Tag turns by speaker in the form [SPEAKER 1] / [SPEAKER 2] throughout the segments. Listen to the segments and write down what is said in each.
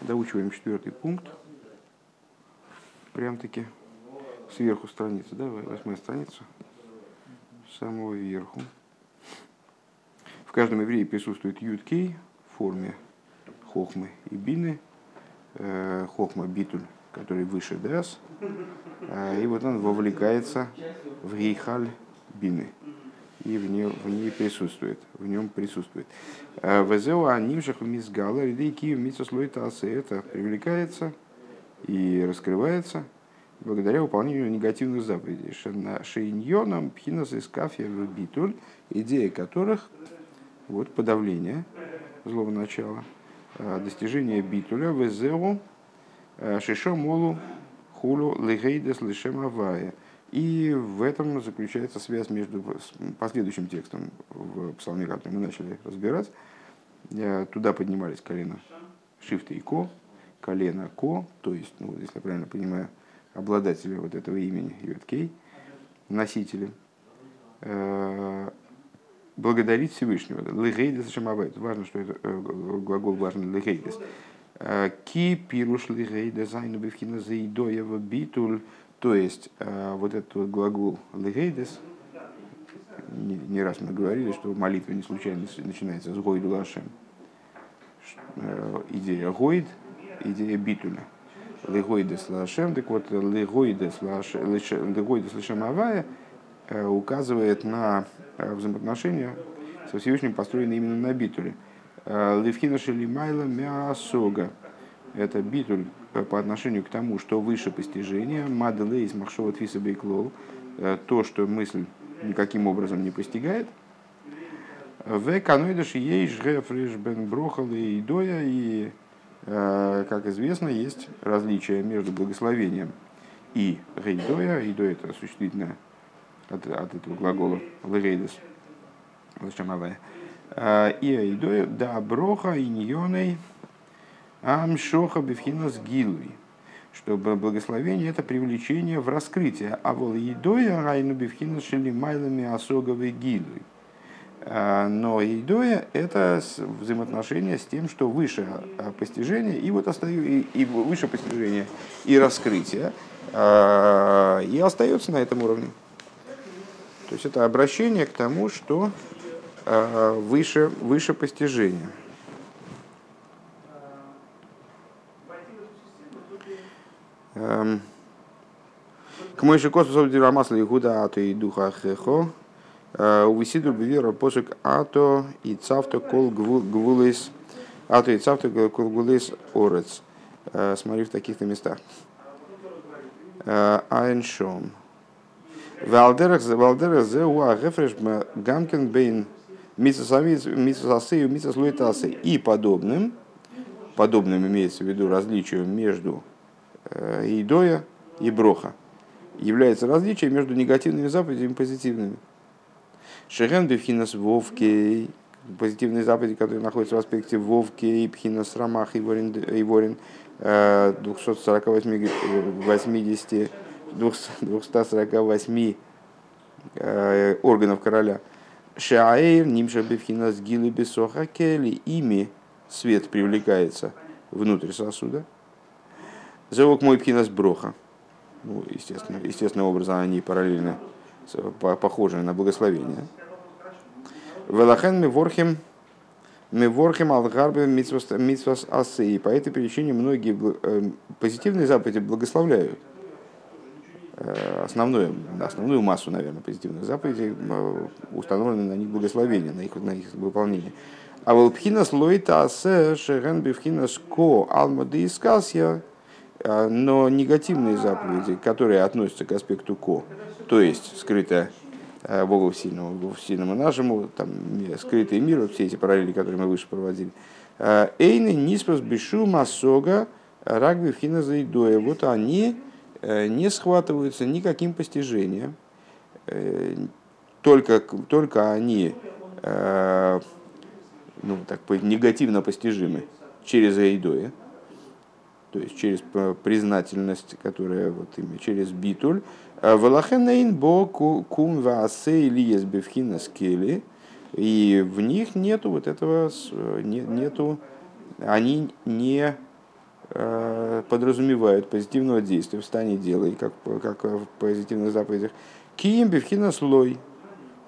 [SPEAKER 1] Доучиваем четвертый пункт. Прям-таки сверху страницы, да, восьмая страница, самого верху. В каждом евреи присутствует юткей в форме хохмы и бины. Э, хохма битуль, который выше дас. Э, и вот он вовлекается в гейхаль бины и в ней, в ней присутствует, в нем присутствует. Э, Везеу анимшах мизгала, ридей киев митсослойтасы, это привлекается и раскрывается благодаря выполнению негативных заповедей. Шейньоном пхинас из кафе битуль, идея которых вот подавление злого начала, э, достижение битуля, везеу э, шишо молу хулу легейдес лишем и в этом заключается связь между последующим текстом в псалме, который мы начали разбирать. Туда поднимались колено Шифта и Ко, колено Ко, то есть, ну, если я правильно понимаю, обладатели вот этого имени Юэткей, носители, э, благодарить Всевышнего. Легейдес Шамабайт. Важно, что это э, глагол важный легейдес. Э, ки пируш легейдес айну бифхина заидоева битуль то есть э, вот этот вот глагол «легейдес», не, не раз мы говорили, что молитва не случайно начинается с «гойд лашем». Э, идея «гойд», идея «битуля». «Легойдес лашем», так вот «легойдес лашем авая» э, указывает на взаимоотношения со Всевышним, построенные именно на битуле. «Левхина шелимайла мясога» – это битуль Э, по отношению к тому, что выше постижения, маделейс махшова твиса бейклол, э, то, что мысль никаким образом не постигает, в каноидаш есть гефриш бен брохал и идоя, и, э, как известно, есть различие между благословением и гейдоя. Идоя это существительное от, от этого глагола легейдес, и идоя да броха и ньоней Амшоха бифхинас гилуй. Что благословение это привлечение в раскрытие. А вол едоя райну бифхинас шели майлами осоговой гилуй. А, но едоя это взаимоотношение с тем, что выше а, постижения и вот остаю, и, и выше постижения и раскрытия, а, и остается на этом уровне. То есть это обращение к тому, что выше, выше постижения. К мой же космосу дира Игуда ато и духа хехо. Увисиду бивера посок ато и цавто кол гвулис. Ато и цавто кол гвулис орец. Смотри в таких-то местах. Айншом. Валдерах зе уа гефреш гамкен бейн митсасею митсаслуитасы и подобным, подобным имеется в виду различие между идоя и броха. Является различие между негативными заповедями и позитивными. Шехен бифхинас вовкей, позитивные заповеди, которые находятся в аспекте вовкей, пхинас рамах и ворин, и ворин 248, 80, 248 органов короля. Шаэйр, нимша бифхинас гилы бесоха кели, ими свет привлекается внутрь сосуда – Зевок мой пхинас броха. Ну, естественно, естественным образом они параллельно похожи на благословение. Велахен мы ворхим мы ворхим алгарбе митсвас асы. И по этой причине многие э, позитивные заповеди благословляют. Э, основную, основную массу, наверное, позитивных заповедей э, установлены на них благословения, на их, на их выполнение. А волпхинас лойта асе шерен бифхинас ко алмады искасья но негативные заповеди, которые относятся к аспекту ко, то есть скрытое а, Богу сильному, Богу сильному нашему, там, скрытый мир, вот все эти параллели, которые мы выше проводили. А, Эйны ниспас бешу масога рагби фина заидоя. Вот они э, не схватываются никаким постижением, э, только, только они э, ну, так, негативно постижимы через Эйдоя то есть через признательность, которая вот именно через битуль. «Э, Валахенейн бо кум ваасе или есть бевхина скели, и в них нету вот этого, нету, они не э, подразумевают позитивного действия, встань и делай, как, как в позитивных заповедях. Киим бифхина слой,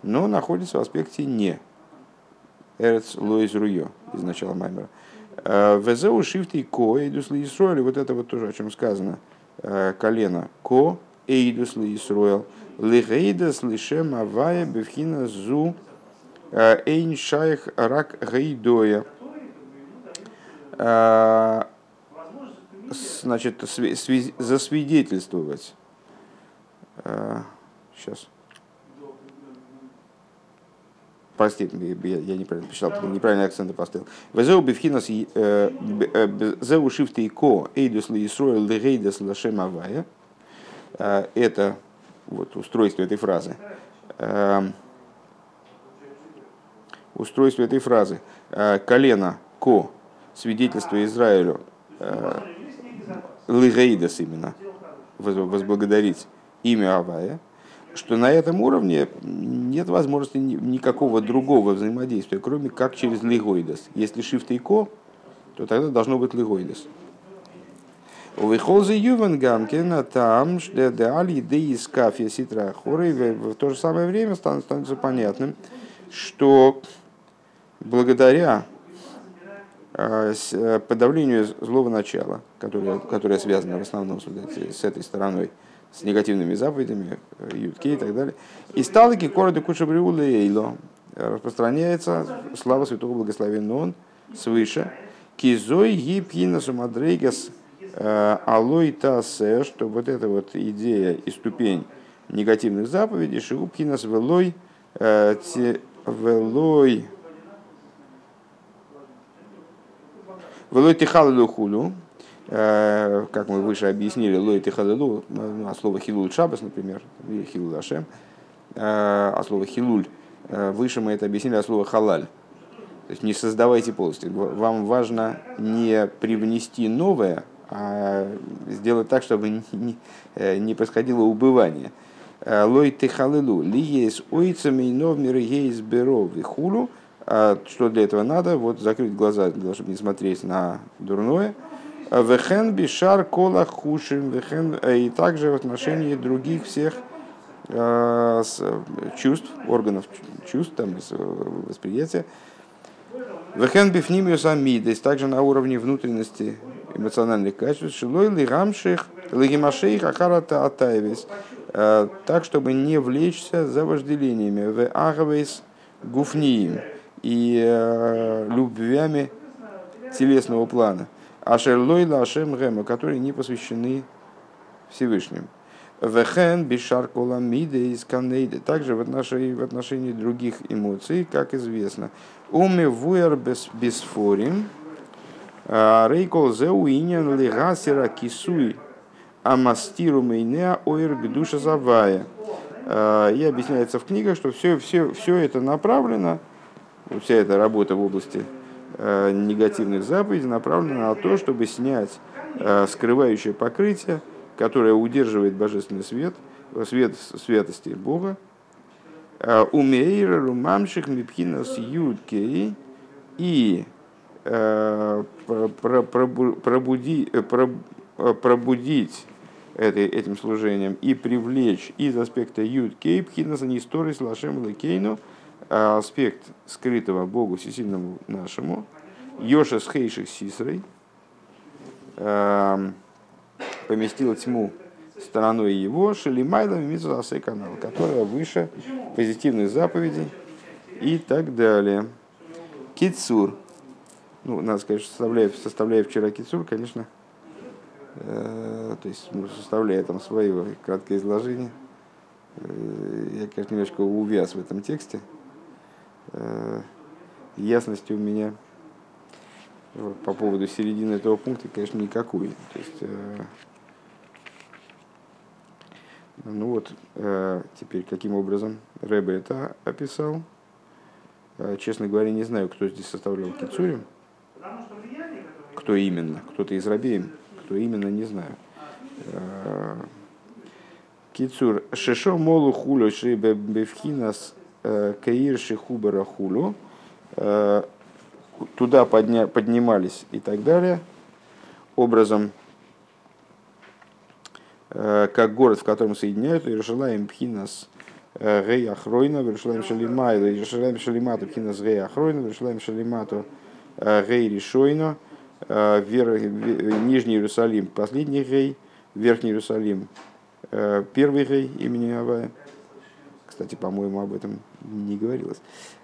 [SPEAKER 1] но находится в аспекте не. Эрц лоис руё из начала Маймера. Э, Везеу шифты ко эйдус ли Исроэль, вот это вот тоже о чем сказано. Э, колено ко эйдус ли Исроэль. Лигейдас лишем авая бифхина зу эйн шайх рак гейдоя. Значит, засвидетельствовать. Сейчас. Простите, я неправильно писал, неправильный акцент поставил. Везеу бифхинас э, э, зеу шифты ко эйдус ли Исроэль лигейдас лашем авая. Э, это вот устройство этой фразы. Устройство этой фразы. Колено ко свидетельство Израилю лигейдас именно возблагодарить имя Авая – что на этом уровне нет возможности никакого другого взаимодействия, кроме как через лигоидес. Если shift и ко, то тогда должно быть лигоидес. У Вихолзе Ювен Гамкина там, что али де из кафе ситра хоры, в то же самое время становится понятным, что благодаря а, э, подавлению злого начала, которое, которое связано в основном с этой стороной, с негативными заповедями, ютке и так далее. И сталки короды кушабриула эйло распространяется слава святого благословенного он свыше. Кизой гипхина сумадрейгас э, алой тасе, что вот эта вот идея и ступень негативных заповедей, шиупхинас велой э, велой велой тихалу хулю, Э, как мы выше объяснили, лоит и хадалу, от слова хилуль шабас, например, или хилуль ашем, э, от слова хилуль, э, выше мы это объяснили от слова халаль. То есть не создавайте полностью. Вам важно не привнести новое, а сделать так, чтобы не, происходило убывание. Лой техалылу, ли есть ойцами и новмир есть беров и хулу. Что для этого надо? Вот закрыть глаза, чтобы не смотреть на дурное – Вехен бишар кола хушим, вехен э, и также в отношении других всех э, чувств, органов чувств, там, восприятия. Вехен бифнимиус амидес, также на уровне внутренности эмоциональных качеств. Шилой лигамших, лигимашейх ахарата атаевис. Э, так, чтобы не влечься за вожделениями. В агавейс гуфниим и любвями телесного плана. Ашерлойла Ашем Гема, которые не посвящены Всевышним. Вехен бишар коламиде из канейде. Также в отношении, в отношении других эмоций, как известно. Уме вуэр бесфорим. А, рейкол зеу иньян легасера кисуй амастиру мейнеа ойр гдуша завая. А, и объясняется в книгах, что все, все, все это направлено, вся эта работа в области негативных заповедей направлена на то, чтобы снять э, скрывающее покрытие, которое удерживает божественный свет, свет святости Бога. Э, Умейра румамших мипхинас юдкей и пробуди, пробудить этим служением и привлечь из аспекта Юд Кейп Хинаса Нисторис Лашем Лекейну – аспект скрытого Богу всесильному нашему, Йоша с Хейших Сисрой, эм, поместила тьму стороной его, Шелимайлом Митзасей канал, которая выше позитивных заповедей и так далее. Кицур. Ну, надо сказать, что составляя, составляя вчера Кицур, конечно, э, то есть ну, составляя там свое краткое изложение, э, я, конечно, немножко увяз в этом тексте, ясности у меня по поводу середины этого пункта, конечно, никакой. То есть, э, ну вот, э, теперь каким образом Рэбе это описал. Честно говоря, не знаю, кто здесь составлял Кицурим. Кто именно? Кто-то из Рабеем. Кто именно, не знаю. Кицур. Шешо молу хуло шибе бевхинас Э, Каир Шихубера Хулю, э, туда подня, поднимались и так далее. образом, как город, в котором соединяют Иерушалаем Пхинас Гей Ахройна, Иерушалаем Шалимайла, Иерушалаем Шалимату Пхинас Гей Ахройна, Иерушалаем Шалимату Гей Ришойна, Нижний Иерусалим, последний Гей, Верхний Иерусалим, первый Гей имени Авая. Кстати, по-моему, об этом не говорилось.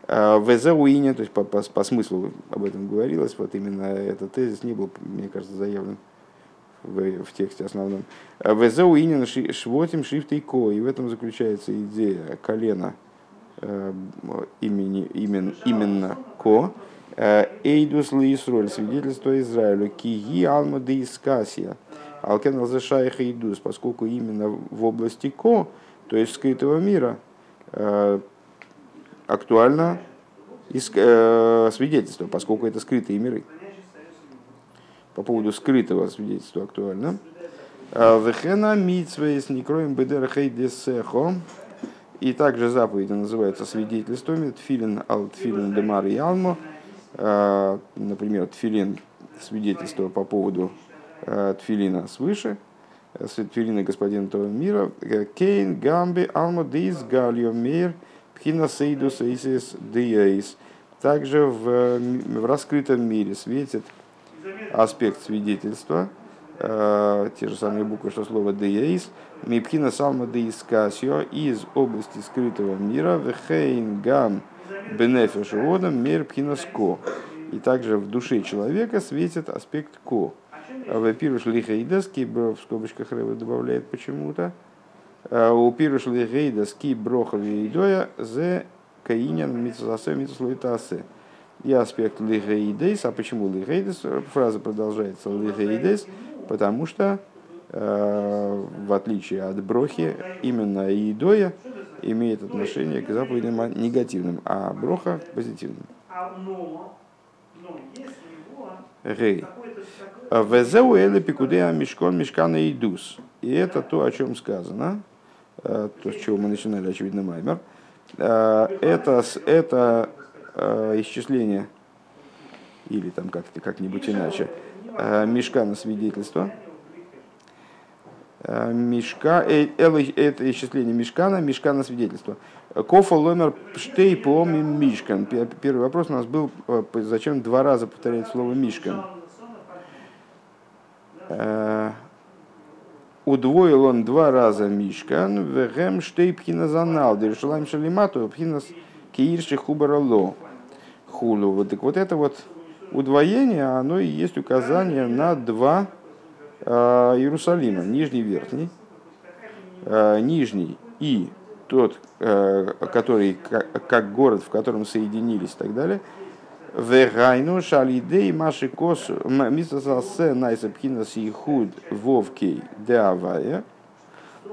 [SPEAKER 1] Везауине, то есть по, по, по смыслу об этом говорилось, вот именно этот тезис не был, мне кажется, заявлен в, в тексте основном. Везауине швотим шрифтой ко, и в этом заключается идея колена э, имени, имен, именно ко. Э, Эйдус Лисроль, свидетельство Израилю, киги алма де искасия, алкен алзешаих эйдус, поскольку именно в области ко, то есть скрытого мира, э, актуально э, свидетельство, поскольку это скрытые миры. По поводу скрытого свидетельства актуально. А, Вехена митсвейс некроем бедер десехо. И также заповеди называются свидетельствами. Тфилин ал тфилин демар ялмо. А, например, тфилин свидетельство по поводу а, тфилина свыше. Тфилина господина этого мира. Кейн гамби алмо дейс галио мир. Пхинасейдус эйсис деяис. Также в, в раскрытом мире светит аспект свидетельства, э, те же самые буквы, что слово деяис, мипхина салма деискасио из области скрытого мира, вехейн гам бенефиш водом мир пхинаско. И также в душе человека светит аспект ко. В пируш лихейдас, в скобочках Рэба добавляет почему-то, Э, у пируш легейда ски броха вейдоя зе каинян митсасэ митслуитасе. И аспект лигейдес. А почему лигейдес? Фраза продолжается лигейдес, потому что э, в отличие от брохи, именно идоя имеет отношение к заповедям негативным, а броха позитивным. Гей. Везеу эле пикудея мешкон мешкана идус. И это то, о чем сказано. Э, то, с чего мы начинали, очевидно, Маймер, э, это, это э, исчисление, или там как-то как-нибудь иначе, мешка на свидетельство, мешка, это исчисление мешкана, мешка на свидетельство. Кофа ломер штей поми мишкан. Первый вопрос у нас был, зачем два раза повторять слово мишкан удвоил он два раза Мишкан, вегем штей пхиназанал, дершалам шалимату, пхинас киирши хубарало хулу. Вот так вот это вот удвоение, оно и есть указание на два э, Иерусалима, нижний верхний. Э, нижний и тот, э, который как, как город, в котором соединились и так далее – Вегайну шалидей маши косу мисасасе найсапхинас ихуд вовкей деавая.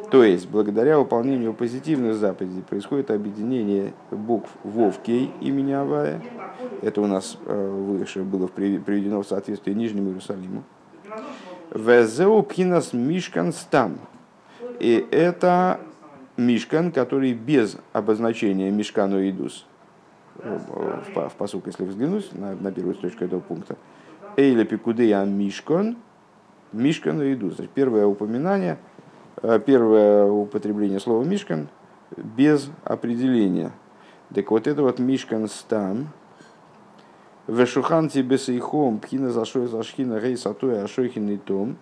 [SPEAKER 1] То есть, благодаря выполнению позитивных заповедей происходит объединение букв Вовкей имени Авая. Это у нас э, выше было приведено в соответствии Нижнему Иерусалиму. Везеу пхинас мишкан стам. И это мишкан, который без обозначения мишкану идус в, в посук, если взглянуть на, на первую строчку этого пункта. Эйля пикудея мишкон, мишкан и иду. Значит, первое упоминание, э, первое употребление слова мишкан без определения. Так вот это вот мишкан стан, Вешухан тебе сейхом, пхина зашой зашхина рей сатуя ашойхин и том.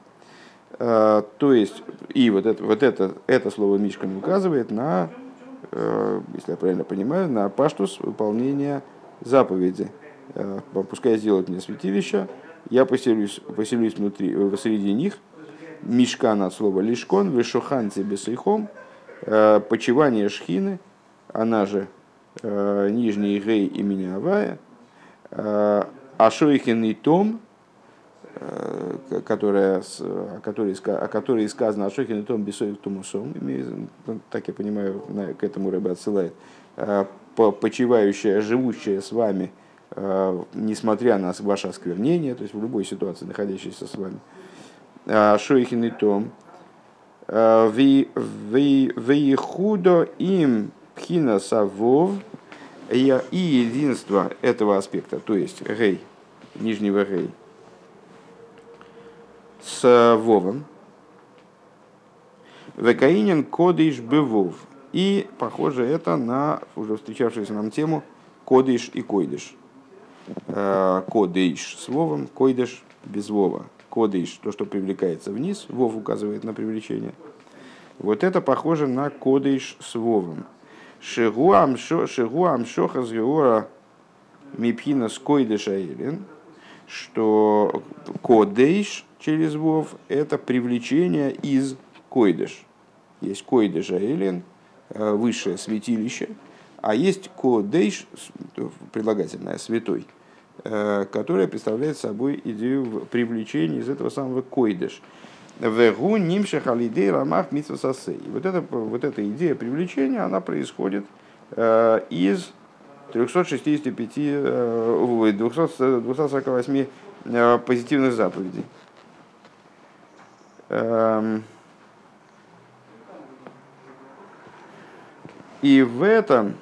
[SPEAKER 1] Э, то есть, и вот это, вот это, это слово Мишкан указывает на если я правильно понимаю, на паштус выполнения заповеди. Э, пускай сделают мне святилище, я поселюсь, поселюсь внутри, э, среди них. Мишкан от слова лишкон, вешохан тебе сейхом, почивание шхины, она же нижний гей имени Авая, Ашойхин и Том, Э, которая, о, которой, о которой сказано Ашохин и Том Бесоев Тумусом, ну, так я понимаю, к этому рыба отсылает, э, почивающая, живущая с вами, э, несмотря на ваше осквернение, то есть в любой ситуации, находящейся с вами. Ашохин и Том. Вейхудо им пхина савов и единство этого аспекта, то есть гей, нижнего гей, с Вовом. Векаинин кодиш бывов. И похоже это на уже встречавшуюся нам тему кодиш и койдиш. Э, кодиш с Вовом, койдиш без Вова. Кодиш, то, что привлекается вниз, Вов указывает на привлечение. Вот это похоже на кодиш с Вовом. Шигуам шоха с геора мипхина с койдиша элин, что кодейш через Вов это привлечение из койдыш. Есть койдыш элин, э, высшее святилище, а есть кодейш, прилагательное, святой, э, которое представляет собой идею привлечения из этого самого койдыш. Вегу нимших алидей рамах митсвасасей. Вот эта, вот эта идея привлечения, она происходит э, из 365, 248 позитивных заповедей. Эм, и в этом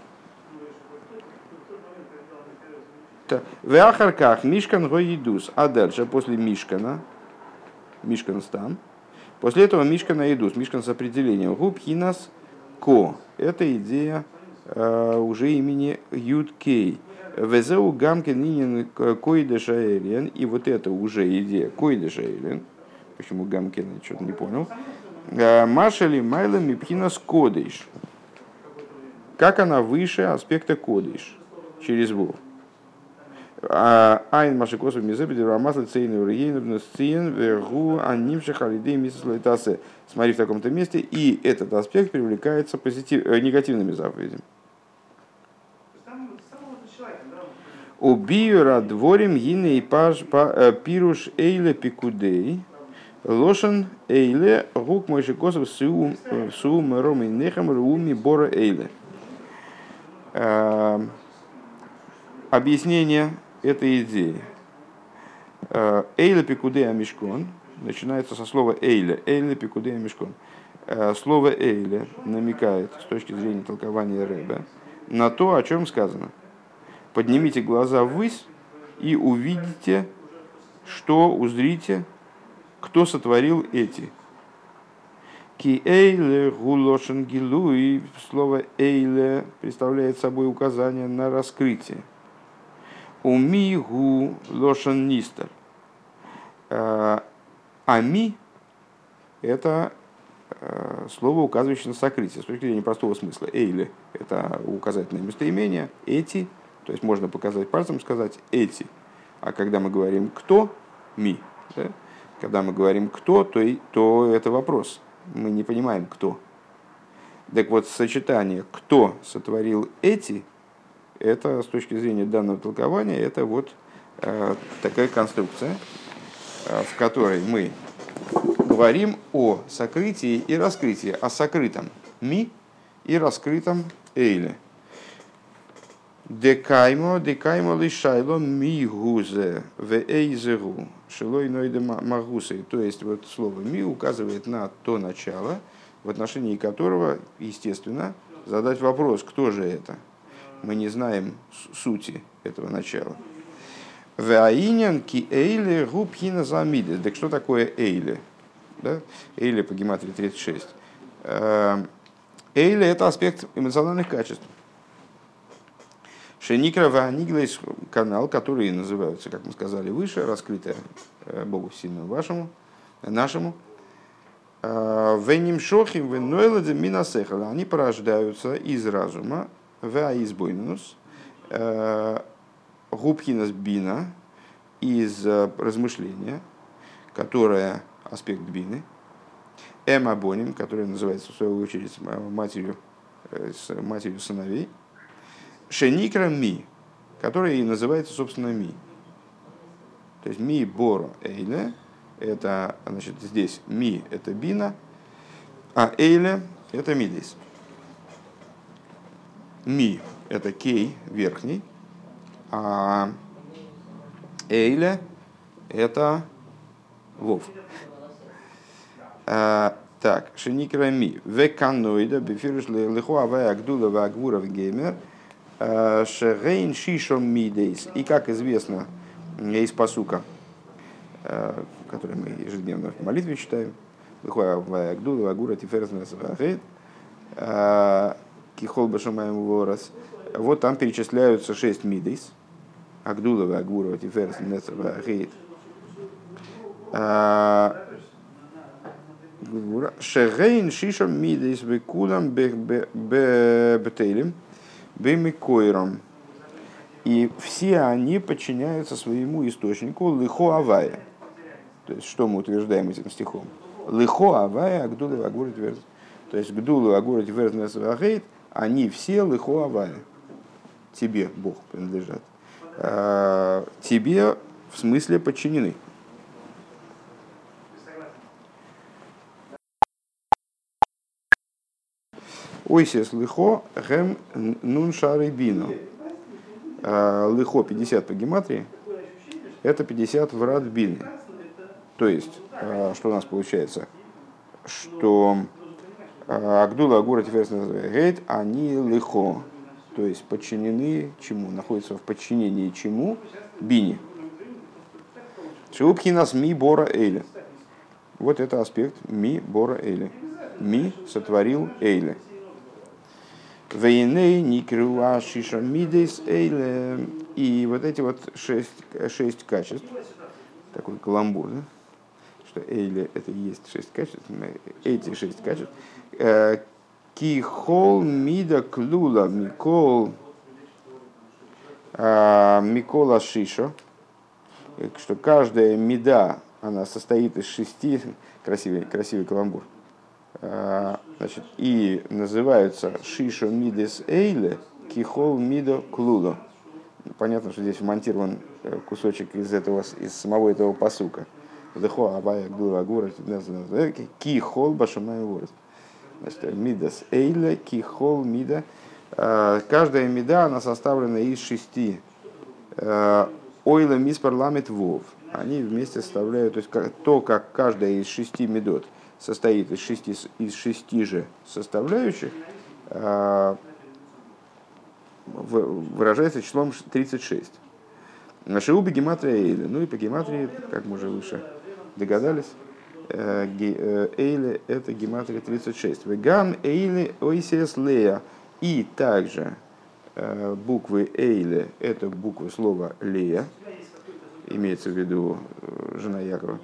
[SPEAKER 1] в Ахарках Мишкан Гоидус, а дальше после Мишкана, Мишкан стан, после этого Мишкана Идус, Мишкан с определением, Губ Хинас Ко, это идея э, уже имени Юдкей. Везеу Гамкин Нинин Койдеша Элен, и вот это уже идея Койдеша Элен, почему Гамкин, я что-то не понял, э, Машали Майла Мипхинас Кодейш, как она выше аспекта Кодейш, через Вов. А, Айн Машикосов Мизебеди Рамасла Цейну Рейну Сцин Вергу Анимши Халидей Мисс Лайтасе. Смотри в таком-то месте, и этот аспект привлекается позитив, э, негативными заповедями. Убиюра дворим гине и паш э, пируш эйле пикудей. Лошен эйле гук мойши косов суу э, роми нехам руми бора эйле. Объяснение этой идеи. Э, Эйля пикудея мишкон начинается со слова эйля. Эйля пикудея мишкон. Э, слово эйля намекает с точки зрения толкования Рэба на то, о чем сказано. Поднимите глаза ввысь и увидите, что узрите, кто сотворил эти. Ки эйле гилуи, слово эйле представляет собой указание на раскрытие. Умигу лошен нистер. Э, ами – это э, слово, указывающее на сокрытие. С точки зрения простого смысла. Эйли – это указательное местоимение. Эти, то есть можно показать пальцем, сказать эти. А когда мы говорим «кто» – ми. Да? Когда мы говорим «кто», то, и, то это вопрос. Мы не понимаем «кто». Так вот, сочетание «кто сотворил эти» это с точки зрения данного толкования, это вот э, такая конструкция, э, в которой мы говорим о сокрытии и раскрытии, о сокрытом ми и раскрытом эйле. Декаймо, декаймо лишайло ми гузе в эйзеру, шилой нойде магусы. То есть вот слово ми указывает на то начало, в отношении которого, естественно, задать вопрос, кто же это – мы не знаем сути этого начала. Ваинян ки эйле губхина замиды. Так что такое эйле? Да? Эйле по гематрии 36. Эм, эйле – это аспект эмоциональных качеств. Шеникра Ваниглейс канал, который называется, как мы сказали выше, раскрытая э, Богу сильному вашему, нашему. Э, Веним шохим венойладе минасехала. Они порождаются из разума, Ваизбойнус, э, губхинас бина из размышления, которое аспект бины, эмабоним, который называется в свою очередь матерью, матерью сыновей, шеникра ми, который и называется, собственно, ми. То есть ми боро эйле, это, значит, здесь ми это бина, а эйле это мидис. Ми – это кей, верхний, а Эйля – это вов. А, так, Шеникра Ми. Веканоида, бифируш лихуа ваагдула ваагвуров геймер, шерейн шишом мидейс. И как известно из посука, а, который мы ежедневно в молитве читаем, Гдула, Агура, Тиферес, Кихол Башамаем Ворос. Вот там перечисляются шесть мидейс. Агдула, Агура, Тиферес, Нецавахейт. Шегейн шишам мидейс бекулам бетейлем бемикойром. И все они подчиняются своему источнику лихо авая. То есть, что мы утверждаем этим стихом? Лихо авая агдулы агурит верз. То есть, гдулы агурит верз несвахейт, они все лихо авая. Тебе, Бог, принадлежат. А, тебе в смысле подчинены. Ойсес лихо гэм нун. А, лихо 50 по гематрии, это 50 врат бины. То есть, а, что у нас получается? Что Агдула, Агура, Гейт, они лихо, то есть подчинены чему? Находятся в подчинении чему? Бини. нас ми бора эйли. Вот это аспект ми бора эйли. Ми сотворил эйли. Вейней, Никруа, Шиша, Эйле. И вот эти вот шесть, шесть качеств, такой каламбур, да? что Эйле это и есть шесть качеств, эти шесть качеств. Э, Кихол, Мида, Клула, Микол, э, Микола Шишо, что каждая меда, она состоит из шести, красивый, красивый каламбур, значит, и называются Шишо Мидес Эйле Кихол Мидо Клудо. Понятно, что здесь вмонтирован э, кусочек из этого, из самого этого посука. Дехо Абая Гула Гура Кихол Башамай Ворот. Значит, Мидас Эйле Кихол Мида. А, каждая меда, она составлена из шести. Ойла Мис Парламент Вов. Они вместе составляют, то есть то, как каждая из шести медот – состоит из шести, из шести же составляющих, а, выражается числом 36. На Шиуби гематрия Эйли. Ну и по гематрии, как мы уже выше догадались, э, э, Эйли это гематрия 36. Веган Эйли Ойсес Лея. И также э, буквы Эйли это буквы слова Лея, имеется в виду жена Якова.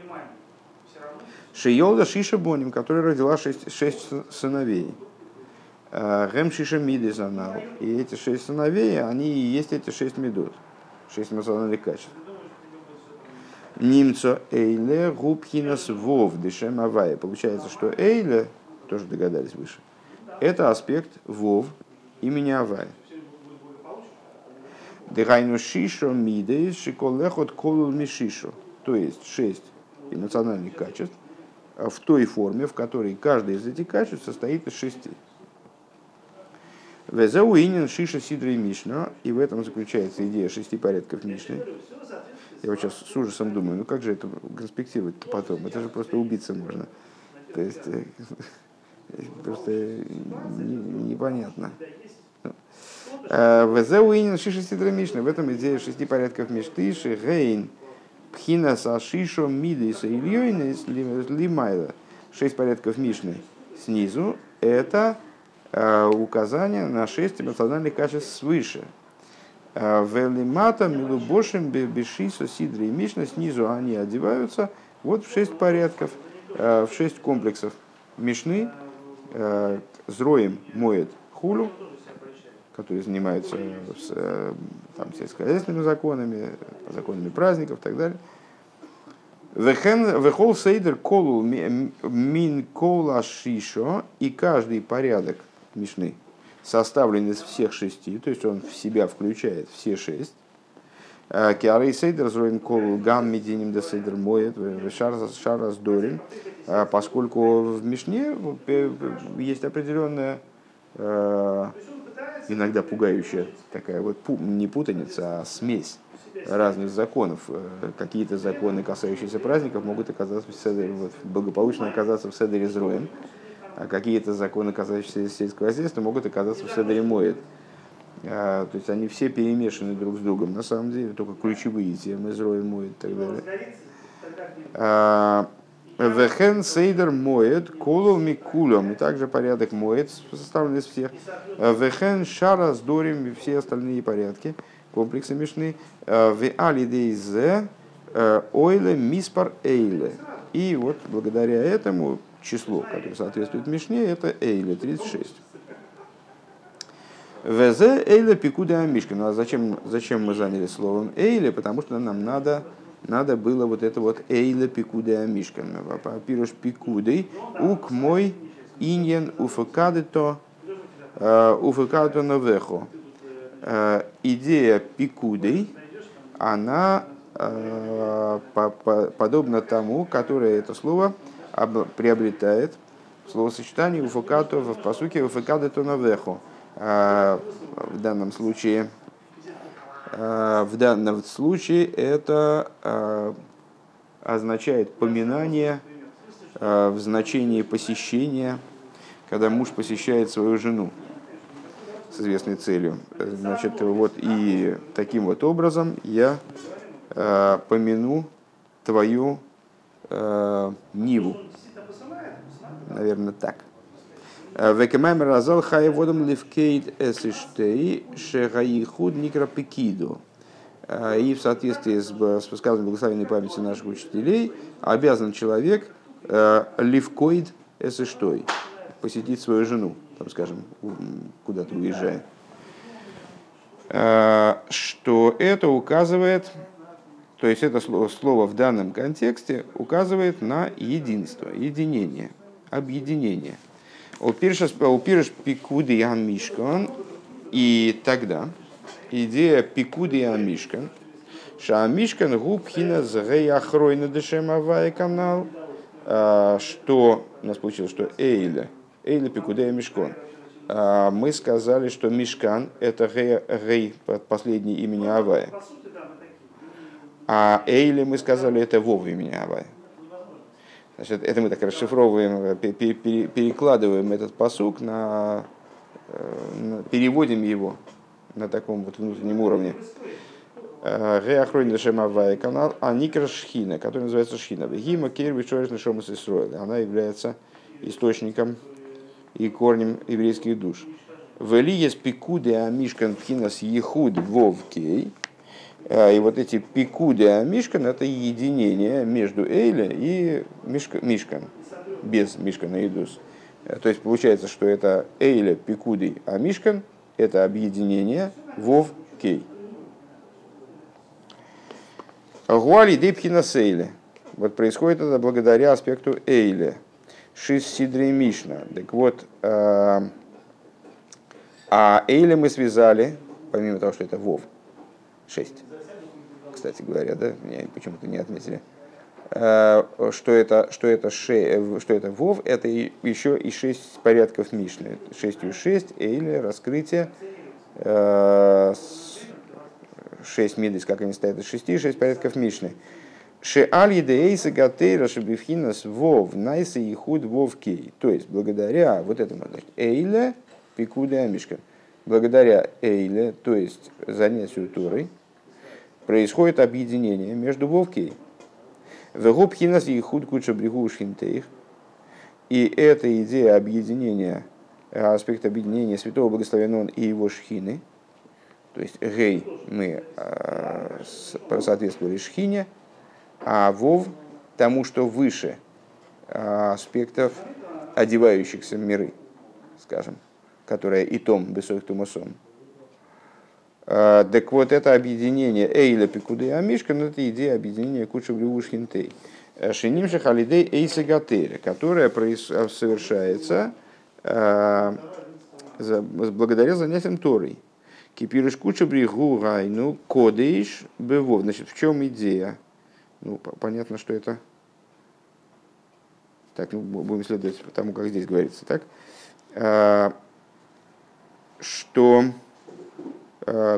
[SPEAKER 1] Шиолда Шиша Боним, которая родила шесть, шесть сыновей. Э, Гем Шиша Мидизанал. И эти шесть сыновей, они и есть эти шесть медот. Шесть эмоциональных качеств. Нимцо Эйле Губхинас Вов Дешем Авая. Получается, что Эйле, тоже догадались выше, это аспект Вов имени Авая. Дыхайну Шишо Мидейс Шиколехот Колул Мишишо. То есть шесть эмоциональных качеств, в той форме, в которой каждый из этих качеств состоит из шести. Везеуинин Шиша Сидра и Мишна, и в этом заключается идея шести порядков Мишны. Я вот сейчас с ужасом думаю, ну как же это конспектировать-то потом? Это же просто убиться можно. То есть э, просто непонятно. Ну, Везеуинин Шиша Сидра Мишна, в этом идея шести порядков Мишты, Шигейн, Пхина Сашишо Мидейса Ильёйнес Лимайла. Шесть порядков Мишны снизу – это э, указание на шесть эмоциональных качеств свыше. Э, Велимата Милубошим Бешисо Сидри и Мишна снизу они одеваются вот в шесть порядков, э, в шесть комплексов Мишны. Зроем моет хулю, который занимается с, там, сельскохозяйственными законами, законами праздников и так далее. Вехол сейдер колу мин кола шишо, и каждый порядок Мишны составлен из всех шести, то есть он в себя включает все шесть. Э, Киарей сейдер зроин колу гам мединим де сейдер моет, шарас дорин, э, поскольку в Мишне есть определенная э, иногда пугающая такая вот не путаница, а смесь разных законов. Э, какие-то законы, касающиеся праздников, могут оказаться в седере, вот, благополучно оказаться в седере зроем, а какие-то законы, касающиеся сельского хозяйства, могут оказаться в седере моет. А, то есть они все перемешаны друг с другом. На самом деле только ключевые темы зроем моет и так далее. Вехен сейдер моет колул микулем. И также порядок моет составлен из всех. Вехен шара с дорим и все остальные порядки, комплексы мишны. В алидейзе ойле миспар эйле. И вот благодаря этому число, которое соответствует Мишне, это эйле 36. ВЗ эйле пикуда мишка. Ну а зачем, зачем мы заняли словом эйле? Потому что нам надо надо было вот это вот эйла пикуды амишкан. Пируш пикудой ук мой иньен уфакадето э, уфакадето навехо. Э, идея пикудой, она э, подобна тому, которое это слово приобретает словосочетание уфакато в посуке уфакадето навехо. В данном случае в данном случае это э, означает поминание э, в значении посещения, когда муж посещает свою жену с известной целью. Значит, вот и таким вот образом я помяну твою Ниву. Наверное, так. Векемаймер разал хай водом левкейт эсиштей шегаихуд никропекиду. И в соответствии с, с высказыванием благословенной памяти наших учителей обязан человек левкоид эсиштой посетить свою жену, там, скажем, куда-то уезжая. Что это указывает, то есть это слово, слово в данном контексте указывает на единство, единение, объединение – Упирш пикуды ян мишкан. И тогда идея пикуды ян мишкан. Ша мишкан губхина згей охройна дешем авай канал. А, что у нас получилось, что эйля, эйля пикудея мишкан. А, мы сказали, что мишкан это гей, гей последнее имени Авая. А эйли мы сказали, это вов имени Авая. Значит, это мы так расшифровываем, перекладываем этот посук на, э, на переводим его на таком вот внутреннем уровне. Э, Реахройна Шемавая канал, а Никра Шхина, который называется Шхина. Гима Керви Чориш Шомас Она является источником и корнем еврейских душ. Велиес пикуды амишкан пхинас ехуд вовкей – и вот эти пикуды Амишкан – это единение между Эйля и Мишкан, без Мишкана Идус. Э, то есть получается, что это Эйля, Пикуды, а Мишкан – это объединение Вов Кей. Гуали Депхина Сейле. Вот происходит это благодаря аспекту Эйле. Шис Сидри Мишна. Так вот, а, а Эйле мы связали, помимо того, что это Вов, 6 кстати говоря, да, меня почему-то не отметили, э, что это, что это, ше, что это вов, это еще и шесть порядков Мишны. Шестью шесть, или раскрытие, э, шесть мидис, как они стоят из шести, шесть порядков Мишны. Ше аль едеэйса гатейра шебифхинас вов найса и худ вов кей. То есть, благодаря вот этому, значит, эйле пикуде амишка. Благодаря эйле, то есть занятию турой, происходит объединение между Вовкей. Вегубхинас и худ куча брегу шинтейх. И эта идея объединения, аспект объединения Святого Благословенного и его шхины, то есть гей мы э, соответствовали шхине, а вов тому, что выше э, аспектов одевающихся миры, скажем, которая и том бесоих тумасом. Так вот, это объединение Эйля Пикуды Амишка, ну, это идея объединения Куча Брюшхинтей. Э, Шинимша Халидей Эйса Гатери, которая э, совершается э, благодаря занятиям Торой. Кипирыш Куча Бригу Гайну Кодейш Бевов. Значит, в чем идея? Ну, понятно, что это... Так, ну, будем следовать тому, как здесь говорится, так? Что Э,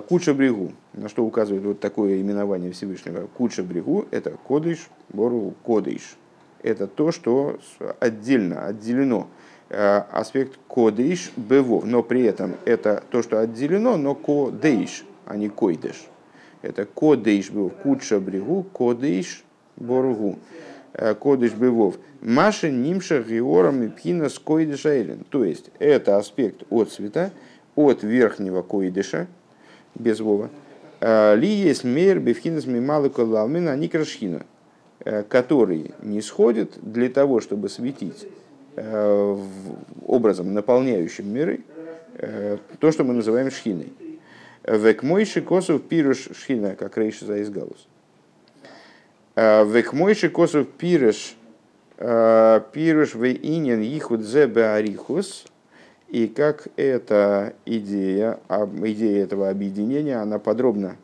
[SPEAKER 1] Куча брегу, на что указывает вот такое именование Всевышнего. Куча брегу – это кодыш, бору кодыш. Это то, что отдельно, отделено. Э, аспект кодыш бевов, но при этом это то, что отделено, но кодыш, а не койдыш. Это кодыш был куча брегу, кодыш Боргу. Кодыш Бывов. Маша Нимша Геором и Пхина с Койдыша То есть это аспект от цвета, от верхнего Койдыша, без Вова. Ли есть мейр бифхинас мималы колалмина никрашхина, который не сходит для того, чтобы светить образом, наполняющим миры, то, что мы называем шхиной. Век мойши косов пируш шхина, как рейши за изгалус. Век мойши косов пируш пируш в инин ихуд зе арихус. И как эта идея, идея этого объединения, она подробно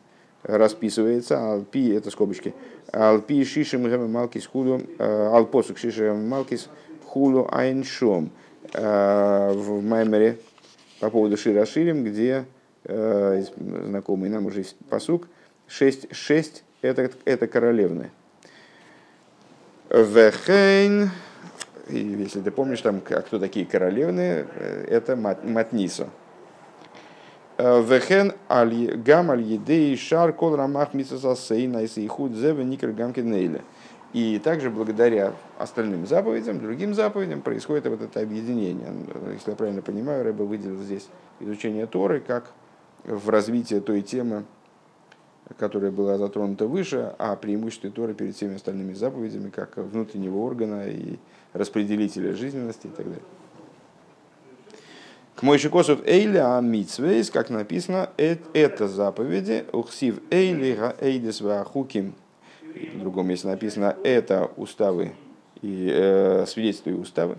[SPEAKER 1] расписывается. Алпи, это скобочки, алпи шишем малкис худу, алпосук шишем малкис худу айншом. В Маймере по поводу Шира Ширим, где э, знакомый нам уже посук, шесть, шесть это, это королевны. Вехейн, и если ты помнишь, там, кто такие королевны, э, это Матнисо. Э, Вехен гам аль едей шар кол рамах мисасасейна и худ зеве никер гамкинейля. И также благодаря остальным заповедям, другим заповедям происходит вот это объединение. Если я правильно понимаю, Рэба выделил здесь изучение Торы как в развитии той темы, которая была затронута выше, а преимуществе Торы перед всеми остальными заповедями, как внутреннего органа и распределителя жизненности и так далее. К мой косов эйли а митсвейс, как написано, это заповеди, ухсив эйли га эйдес хуким в другом месте написано, это уставы и э, свидетельства и уставы.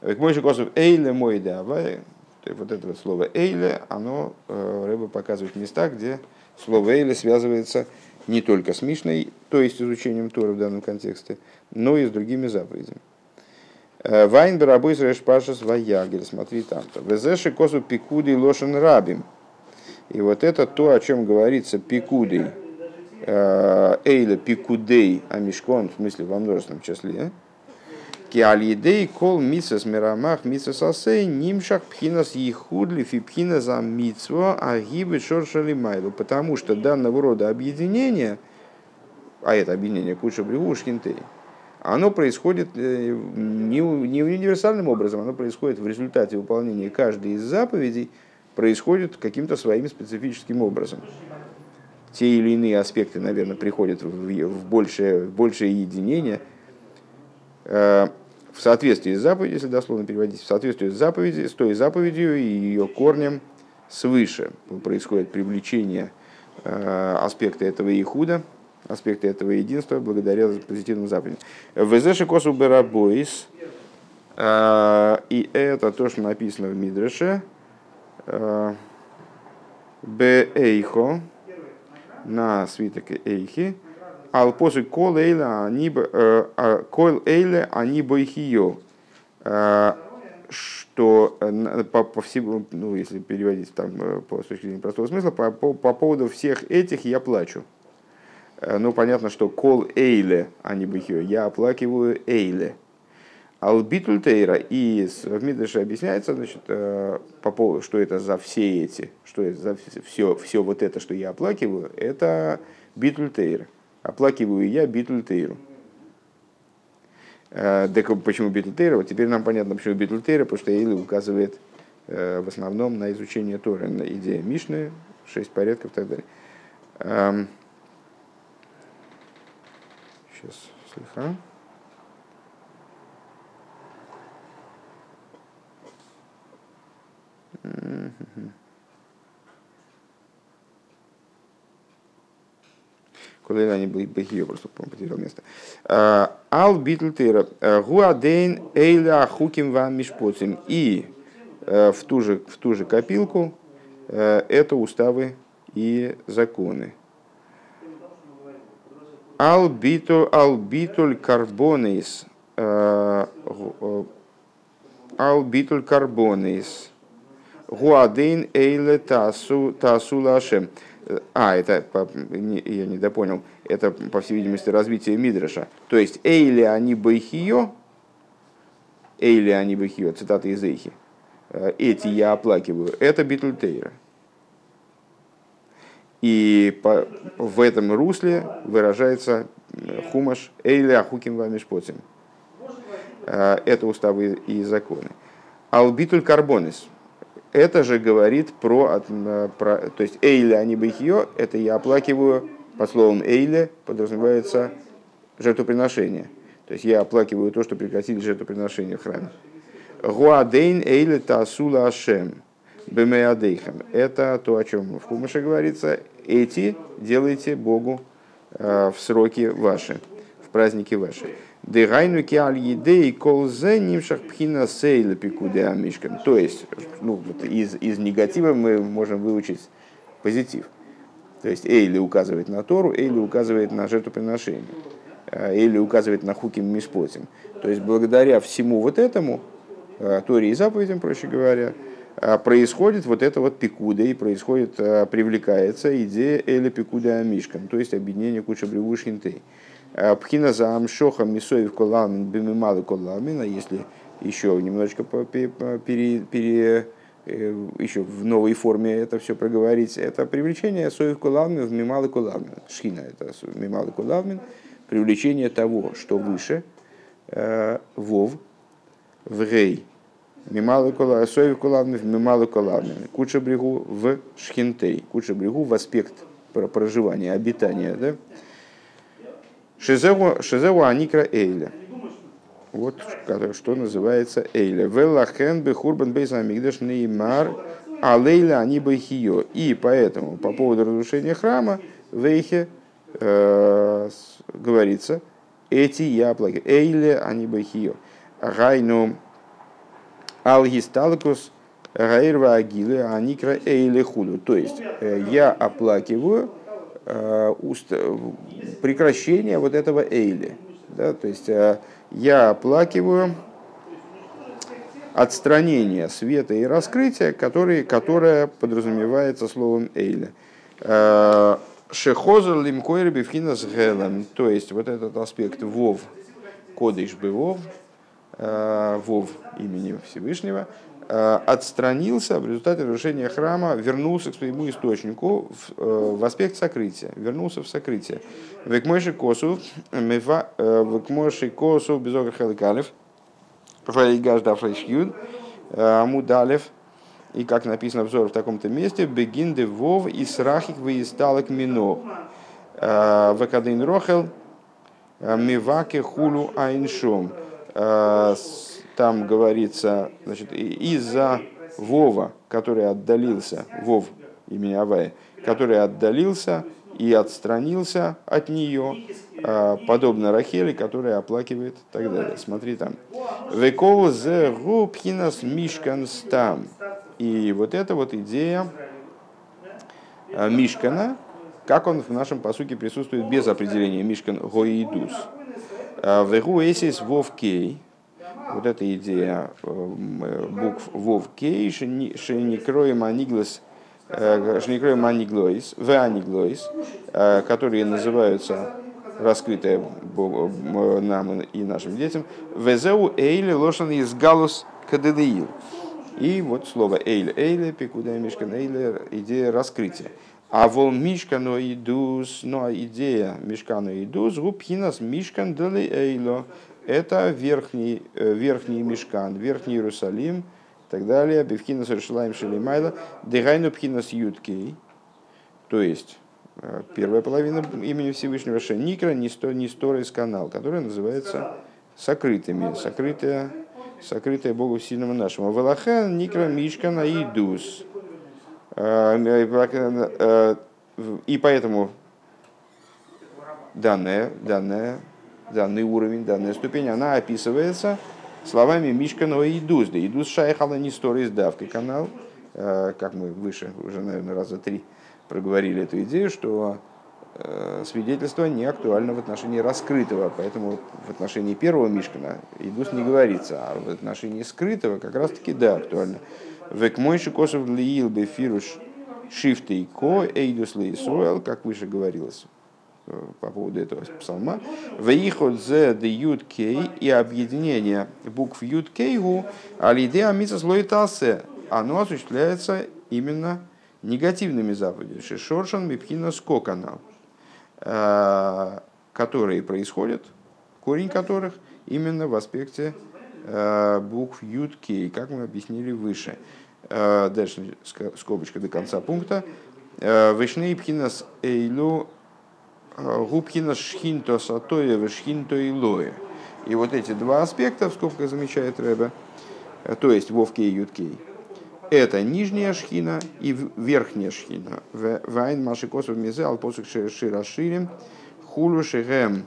[SPEAKER 1] К мой косов эйле мой давай, вот это вот слово эйле, оно э, рыба показывает места, где слово эйле связывается не только с Мишной, то есть изучением Тора в данном контексте, но и с другими заповедями. Э, Вайн барабой среш пашас смотри там-то. Везеши косу пикуди лошен рабим. И вот это то, о чем говорится пикудей, Э, Эйля пикудей амишкон, в смысле во множественном числе. Киалидей кол мисас мирамах мисас асей нимшах пхинас ехудли фи пхинас амитсво агибы шоршали майлу. Потому что данного рода объединение, а это объединение куча бревушкинтей, оно происходит э, не, не универсальным образом, оно происходит в результате выполнения каждой из заповедей, происходит каким-то своим специфическим образом те или иные аспекты, наверное, приходят в большее, в большее единение. Э, в соответствии с заповедью, если дословно переводить, в соответствии с, заповедью, с той заповедью и ее корнем свыше происходит привлечение э, аспекта этого ихуда, аспекта этого единства благодаря позитивным заповедям. Везеши косу берабоис, э, и это то, что написано в Мидреше, Бейхо, на свиток Эйхи, ал после кол эйле они э, а, кол эйле они бойхио, э, что э, по, по всему, ну, если переводить там по с точки зрения простого смысла, по, по, по поводу всех этих я плачу. Ну, понятно, что кол эйле, а не бихио, я оплакиваю эйле. Албитуль Тейра. И в Мидрше объясняется, значит, э, по поводу, что это за все эти, что это за все, все вот это, что я оплакиваю, это Битуль Тейра. Оплакиваю я Битуль Тейру. Так э, почему Битуль Тейра? Вот теперь нам понятно, почему Битуль Тейра, потому что Эйли указывает э, в основном на изучение Торы, на идея Мишны, шесть порядков и так далее. Сейчас, они были бахио, просто потерял место. А, Ал битлтейра. Гуадейн эйля хуким вам мишпоцим. И э, в ту, же, в ту же копилку э, это уставы и законы. Албитуль албитуль карбонейс. Э, албитуль карбонейс. Гуадейн эйле тасу тасу лашем. А, это, я не допонял, это, по всей видимости, развитие Мидраша. То есть, эйли они байхио, эйли они байхио, цитата из Эйхи, эти я оплакиваю, это Битлтейра. И по, в этом русле выражается хумаш эйля ахуким вамишпотим. Это уставы и законы. Албитуль карбонис. Это же говорит про, про то есть эйля они бихио, это я оплакиваю, по словам эйля подразумевается жертвоприношение. То есть я оплакиваю то, что прекратили жертвоприношение в храме. Гуадейн эйле тасула ашем бемеадейхам. Это то, о чем в Хумаше говорится. Эти делайте Богу э, в сроки ваши, в праздники ваши. Дегайну киаль едей колзе нимшах пхина сейла пикуде амишкан. То есть, ну, вот из, из негатива мы можем выучить позитив. То есть Эйли указывает на Тору, Эйли указывает на жертвоприношение, э, Эйли указывает на хуким миспотим. То есть благодаря всему вот этому, э, Торе и заповедям, проще говоря, происходит вот это вот пикуда и происходит, привлекается идея Эля пикуда амишкан, то есть объединение куча бревушинтей. Пхина за амшоха мисоев коламин бимималы коламина, если еще немножечко пере, пере, э, еще в новой форме это все проговорить, это привлечение соев кулавмин в мималы кулавмин. Шхина это мималы кулавмин, привлечение того, что выше, э, вов, в рей, мималы кулавмин, соев кулавмин в мималы кулавмин, куча брегу в шхинтей, куча брегу в аспект проживания, обитания, да? Шизеу Аникра Эйля. Вот что называется Эйля. Веллахен бехурбан бейза мигдаш неймар алейля они бейхио. И поэтому по поводу разрушения храма в Эйхе э, говорится эти яблоки. Эйле они бейхио. Гайну алгисталкус гайрва агилы аникра эйле худу. То есть э, я оплакиваю Э, прекращение вот этого эйли. Да, то есть э, я оплакиваю отстранение света и раскрытия, которые, которое подразумевается словом эйли. Э, Шехозер лимкойр бифхинас гелем, то есть вот этот аспект вов, кодыш бы вов, вов имени Всевышнего, Э, отстранился в результате разрушения храма, вернулся к своему источнику в, э, в аспект сокрытия, вернулся в сокрытие. Векмойши косу, э, векмойши косу безогр хеликалев, фаигаш да флешьюд, амудалев, и как написано взор в таком-то месте, бегин де вов и срахик выисталок мино. Векадин рохел, миваке хулу айншом там говорится, значит, из-за Вова, который отдалился, Вов имени Авая, который отдалился и отстранился от нее, а, подобно Рахели, которая оплакивает и так далее. Смотри там. Векол зе губхинас мишканстам. И вот эта вот идея а, Мишкана, как он в нашем посуке присутствует без определения Мишкан Гоидус. А, Вегу эсис вовкей, вот эта идея э, букв Вов Кей, Шеникроем Аниглес, э, Шеникроем Аниглоис, В Аниглоис, э, которые называются раскрытые нам и нашим детям, Везеу Эйли Лошан из Галус Кадедеил. И вот слово Эйль, Эйле, Пикуда Мишкан Эйле, идея раскрытия. А вол Мишкано идус, но идея Мишкано идус, губхинас Мишкан дали Эйло это верхний, э, верхний Мешкан, верхний Иерусалим и так далее. Бевхинас Рашилаем Шелимайла, Дегайну Пхинас Юткей, то есть э, первая половина имени Всевышнего Шеникра, Нисторис канал, который называется сокрытыми, сокрытая, сокрытая Богу сильному нашему. Валахан Никра Мишкана Идус. Э, и поэтому данная, данная данный уровень, данная ступень, она описывается словами Мишканова Идус. Да Идус шайхала не сторис давкой канал, э, как мы выше уже, наверное, раза три проговорили эту идею, что э, свидетельство не актуально в отношении раскрытого, поэтому в отношении первого Мишкана Идус не говорится, а в отношении скрытого как раз-таки да, актуально. Век мойши косов лиил бефируш шифты ко эйдус лейсруэл, как выше говорилось по поводу этого псалма. Вейхот зе де ют кей и объединение букв ют кейгу алиде амица слоитасе. Оно осуществляется именно негативными заповедями, шишоршан мипхина скоканал, э, которые происходят, корень которых именно в аспекте э, букв Юд Кей, как мы объяснили выше. Э, дальше скобочка до конца пункта. Вишней пхинас эйлу губхинас шхинто сатоя вишхинто илоя. И вот эти два аспекта, в скобках замечает Рэбе, то есть Вовкей и Юткей, это нижняя шхина и верхняя шхина. Вайн машикосов мизе алпосук шираширим хулу шегем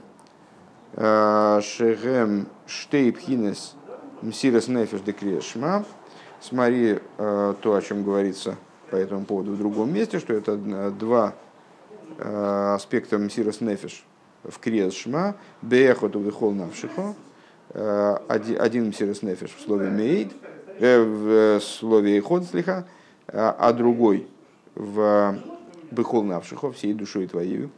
[SPEAKER 1] э, шегем штейпхинес мсирес нефеш декрешма. Смотри э, то, о чем говорится по этому поводу в другом месте, что это два э, аспекта мсирес нефеш в криес шма, беехоту вихол навшихо, один мсирес нефеш в слове мейд, в слове ход слиха, а другой в бихол навшихо, всей душой твоей.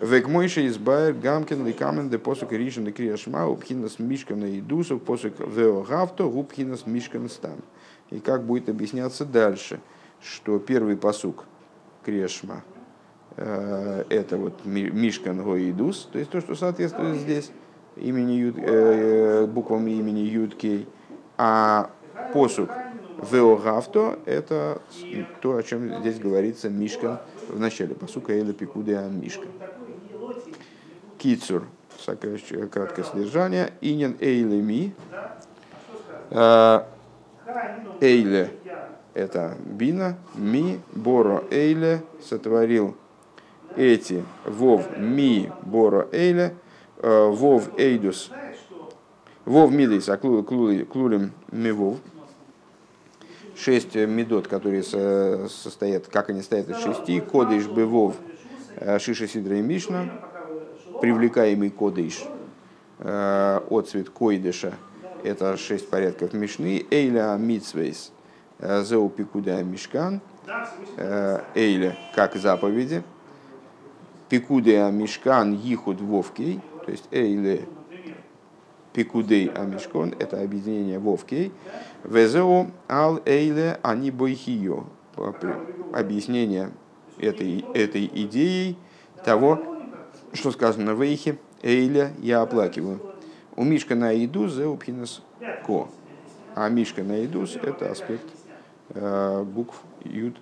[SPEAKER 1] Век мойши избайр гамкин ликамен де посук ришен де криашма упхинас мишкана и дусов посук вео гавто упхинас мишкан стам. И как будет объясняться дальше, что первый посук криашма э, это вот мишкан гоидус, то есть то, что соответствует здесь имени Юд, э, буквам имени Юдкей, а посук Веогавто – это то, о чем здесь говорится Мишка в начале посука Эйла Пикудеа Мишка. Кицур, краткое содержание. Инин эйле ми. А, эйле – это бина. Ми, боро эйле сотворил эти. Вов ми, боро эйле. А, вов эйдус. Вов мидейс, а клулим ми вов. Шесть медот, которые состоят, как они стоят из шести. Кодыш бывов шиша сидра и мишна привлекаемый кодыш, э, отцвет койдыша, это шесть порядков Мишны, Эйля Мицвейс, э, Зеу Пикуда Мишкан, э, Эйля как заповеди, Пикудея Мишкан Ихуд Вовкей, то есть Эйля Пикудей Амишкон, это объединение Вовкей, Везеу Ал Эйле Ани Бойхио, объяснение этой, этой идеей того, что сказано в Эйхе, Эйля, я оплакиваю. У Мишка на Идус, Зеупхинес Ко. А Мишка на Идус – это аспект э, букв Юд